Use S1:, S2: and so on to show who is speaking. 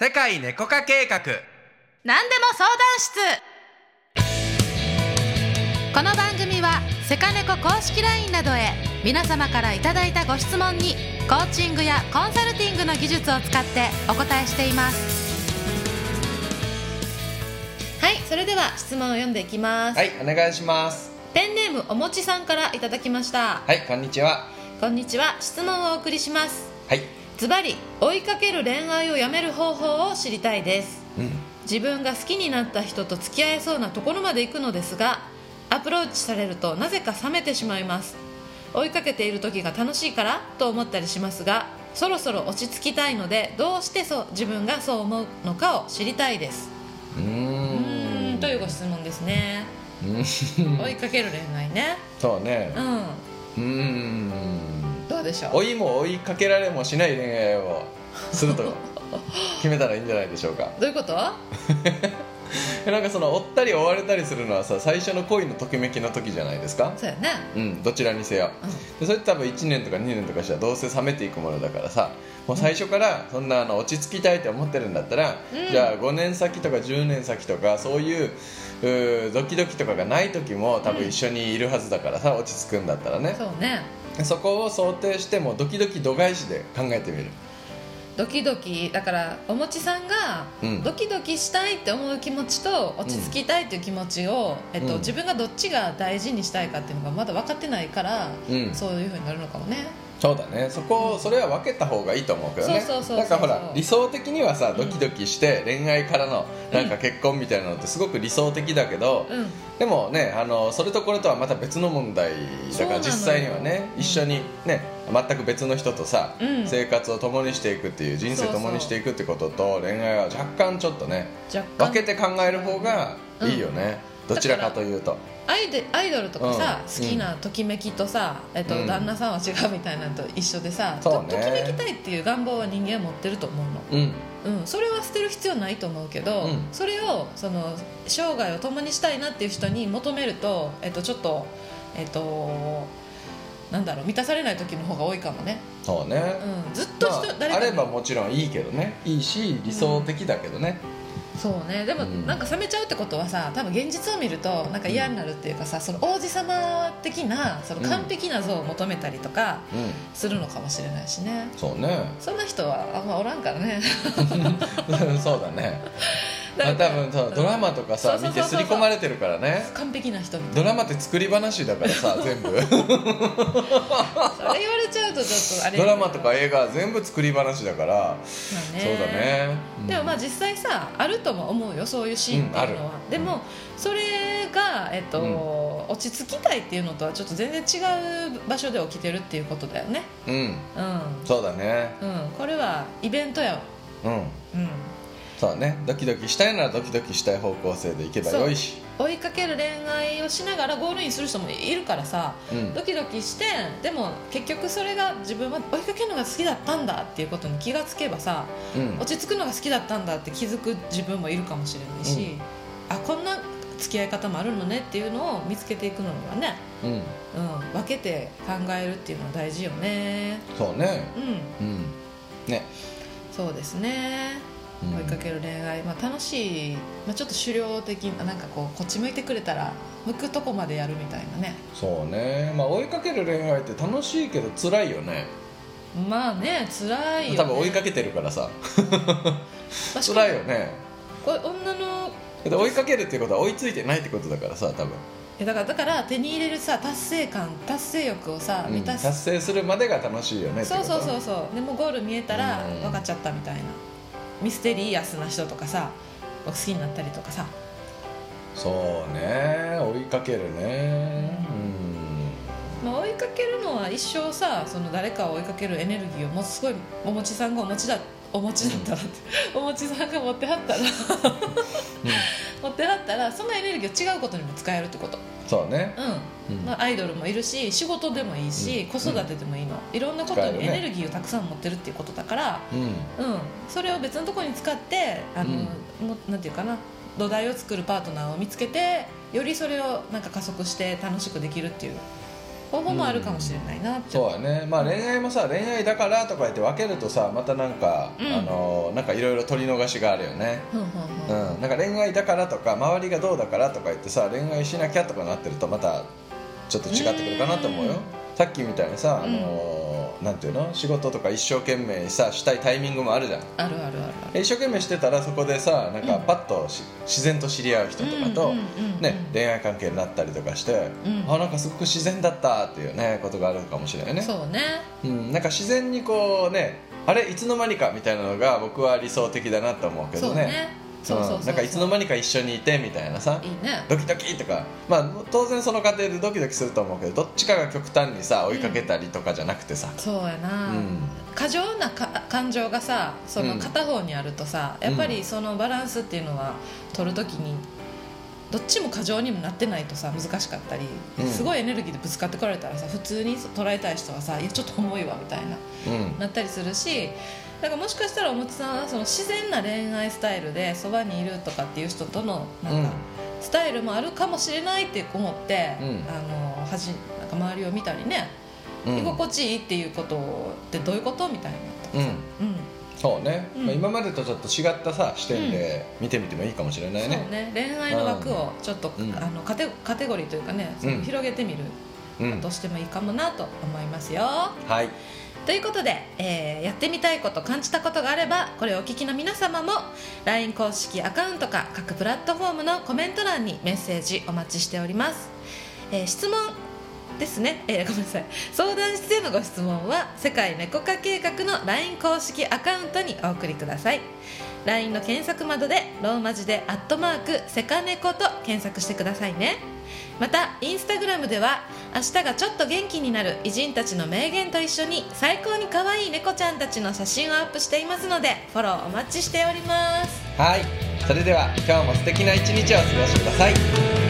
S1: 世界猫化計画。
S2: 何でも相談室。この番組はセカネコ公式 LINE などへ皆様からいただいたご質問にコーチングやコンサルティングの技術を使ってお答えしています。はいそれでは質問を読んでいきます、
S1: はいお願いします。
S2: ペンネームおもちさんからいただきました。
S1: はいこんにちは。
S2: こんにちは。質問をお送りします。
S1: はい
S2: ズバリ追いかける恋愛をやめる方法を知りたいです。
S1: うん。
S2: 自分が好きになった人と付き合えそうなところまで行くのですがアプローチされるとなぜか冷めてしまいます。追いかけている時が楽しいからと思ったりしますがそろそろ落ち着きたいのでどうしてそう自分がそう思うのかを知りたいです。
S1: う
S2: ん。というご質問ですね。
S1: うん。
S2: 追いかける恋愛ね。
S1: そうね。
S2: うん。
S1: うーん
S2: でしょ。う
S1: 追いも追いかけられもしない恋愛をすると 決めたらいいんじゃないでしょうか。
S2: どういうこと？
S1: なんかその追ったり追われたりするのはさ最初の恋のときめきの時じゃないですか？
S2: そうやね。
S1: うんどちらにせよ。でそれって多分1年とか2年とかしたらどうせ冷めていくものだからさもう最初からそんなあの落ち着きたいって思ってるんだったら、
S2: うん。
S1: じゃあ5年先とか10年先とかそういうドキドキとかがない時も多分一緒にいるはずだからさ落ち着くんだったらね。
S2: そうね。
S1: そこを想定してもうドキドキ度外視で考えてみる。
S2: ドキドキだからおもちさんが
S1: うん。
S2: ドキドキしたいって思う気持ちと落ち着きたいっていう気持ちを、えっと
S1: うん。
S2: 自分がどっちが大事にしたいかっていうのがまだ分かってないから、
S1: うん。
S2: そういうふうになるのかもね
S1: そうだね。そこそれは分けた方がいいと思うけどね。なんかほら理想的にはさドキドキして恋愛からのなんか結婚みたいなのってすごく理想的だけど、
S2: うん。
S1: でもねあのそれとこれとはまた別の問題だから実際にはね
S2: うん。
S1: 一緒にね全く別の人とさ、
S2: うん。
S1: 生活を共にしていくっていう人生を共にしていくってことと恋愛は若干ちょっとね分けて考える方がいいよね、どちらかというと。
S2: アイデアイドルとかさ、
S1: うん。
S2: 好きなときめきとさ、えっと
S1: うん。
S2: 旦那さんは違うみたいなのと一緒でさ、
S1: そうね。
S2: とときめきたいっていう願望は人間は持ってると思うの。
S1: うん。
S2: うん、それは捨てる必要ないと思うけど、
S1: うん。
S2: それをその生涯を共にしたいなっていう人に求めると、えっと、ちょっとえっとなんだろう満たされない時の方が多いかもね、
S1: そうね、
S2: うん、ずっと人、
S1: まあ、
S2: 誰かに
S1: あればもちろんいいけどね。いいし理想的だけどね、
S2: そうね。でも、
S1: うん。
S2: なんか冷めちゃうってことはさ多分現実を見るとなんか嫌になるっていうかさ、その王子様的なその完璧な像を求めたりとか
S1: うん。
S2: するのかもしれないしね。
S1: そうね。
S2: そんな人はあんまおらんからね。
S1: そうだねまあ多分そうドラマとかさ見て刷り込まれてるからね。
S2: 完璧な人みたい
S1: ドラマって作り話だからさ 全部。
S2: なそれ言われちゃうとちょっとあれ
S1: ドラマとか映画は全部作り話だから、
S2: まあね。
S1: そうだね、うん。
S2: でもまあ実際さあるとも思うよそういうシーンっていうのは、
S1: うん
S2: でもそれが、えっと
S1: うん
S2: 落ち着きたいっていうのとはちょっと全然違う場所で起きてるっていうことだよね。
S1: うん。
S2: うん、
S1: そうだね。
S2: うん、これはイベントやわ。
S1: うん。
S2: うん
S1: そうだね。ドキドキしたいならドキドキしたい方向性でいけばよいし。
S2: 追いかける恋愛をしながらゴールインする人もいるからさ
S1: うん。
S2: ドキドキしてでも結局それが自分は追いかけるのが好きだったんだっていうことに気がつけばさ
S1: うん。
S2: 落ち着くのが好きだったんだって気づく自分もいるかもしれないし、あこんな付き合い方もあるのねっていうのを見つけていくのがね、
S1: うん。
S2: うん、分けて考えるっていうのは大事よね。
S1: そうね。
S2: うん。
S1: うん。ね。
S2: そうですね。
S1: うん
S2: 追いかける恋愛、まあ、楽しい、まあ、ちょっと狩猟的ななんかこうこっち向いてくれたら向くとこまでやるみたいなね。
S1: そうね。まあ追いかける恋愛って楽しいけど辛いよね。
S2: まあね辛いよ、ね、
S1: 多分追いかけてるからさ。辛いよね。
S2: これ女の
S1: で追いかけるっていうことは追いついてないってことだからさ多分、
S2: えだからだから手に入れるさ達成感達成欲をさ
S1: うん。
S2: 満たす、
S1: 達成するまでが楽しいよね
S2: そうそうそうそう。でもゴール見えたら
S1: うん。
S2: 分かっちゃったみたいなミステリアスな人とかさ好きになったりとかさ。
S1: そうね追いかけるね。
S2: まあ、追いかけるのは一生さその誰かを追いかけるエネルギーをもうすごいおもちさんがお持ちだお持ちだったらって、おもちさんが持ってはったら持ってはったらそのエネルギーを違うことにも使えるってこと。
S1: うんそうね。
S2: うん、
S1: うん。
S2: まあ、アイドルもいるし仕事でもいいし、
S1: うん。
S2: 子育てでもいいの。いろんなことにエネルギーをたくさん持ってるっていうことだから、
S1: うん。
S2: うん、それを別のところに使ってあの、もうなんていうかな土台を作るパートナーを見つけてよりそれをなんか加速して楽しくできるっていう方法もあるかもしれないなって、
S1: そうやね。まあ恋愛もさ恋愛だからとか言って分けるとさまたなんか、
S2: うん。
S1: あのなんかいろいろ取り逃しがあるよね。うん、なんか恋愛だからとか周りがどうだからとか言ってさ恋愛しなきゃとかなってるとまたちょっと違ってくるかなと思うよ。
S2: うん
S1: さっきみたいにさ、
S2: うん。
S1: あのーなんていうの？仕事とか一生懸命にさしたいタイミングもあるじゃん。
S2: あるあるあるある。
S1: で一生懸命してたらそこでさなんか
S2: うん。
S1: パッとし自然と知り合う人とかと、ね、恋愛関係になったりとかして、
S2: うん。
S1: あなんかすごく自然だったっていうねことがあるかもしれないね。
S2: そうね。
S1: うん、なんか自然にこうねあれいつの間にかみたいなのが僕は理想的だなと思うけどねなんかいつの間にか一緒にいてみたいなさ。
S2: いいね。
S1: ドキドキとか。まあ当然その過程でドキドキすると思うけどどっちかが極端にさ追いかけたりとかじゃなくてさ、
S2: そうやな、
S1: うん。
S2: 過剰なか感情がさその
S1: うん。
S2: 片方にあるとさ、やっぱりそのバランスっていうのは取るときにどっちも過剰にもなってないとさ難しかったり、
S1: うん。
S2: すごいエネルギーでぶつかってこられたらさ普通に捉えたい人はさ「いやちょっと重いわ」みたいな。
S1: うん。
S2: なったりするしだからもしかしたらおもちさんはその自然な恋愛スタイルでそばにいるとかっていう人とのなんか、
S1: うん。
S2: スタイルもあるかもしれないって思って、
S1: うん。
S2: あのはじなんか周りを見たりね、
S1: うん。
S2: 居心地いいっていうことってどういうことみたいな
S1: うん。
S2: うん。
S1: そうね、
S2: うん。
S1: まあ、今までとちょっと違ったさ視点で見てみてもいいかもしれない
S2: そう
S1: ね。
S2: ね恋愛の枠をちょっと、
S1: うん。
S2: あのカテカテゴリーというかね、広げてみる
S1: うん。
S2: としてもいいかもなと思いますよ。
S1: はい。
S2: ということで、えーやってみたいこと感じたことがあればこれをお聞きの皆様も LINE 公式アカウントか各プラットフォームのコメント欄にメッセージお待ちしております、えー質問ですね、えーごめんなさい。相談室でのご質問は世界猫化計画の LINE 公式アカウントにお送りください。LINE の検索窓でローマ字で「アットマークセカネコ」と検索してくださいねまたインスタグラムでは明日がちょっと元気になる偉人たちの名言と一緒に最高に可愛い猫ちゃんたちの写真をアップしていますのでフォローお待ちしております。
S1: はい。それでは今日も素敵な一日をお過ごしください。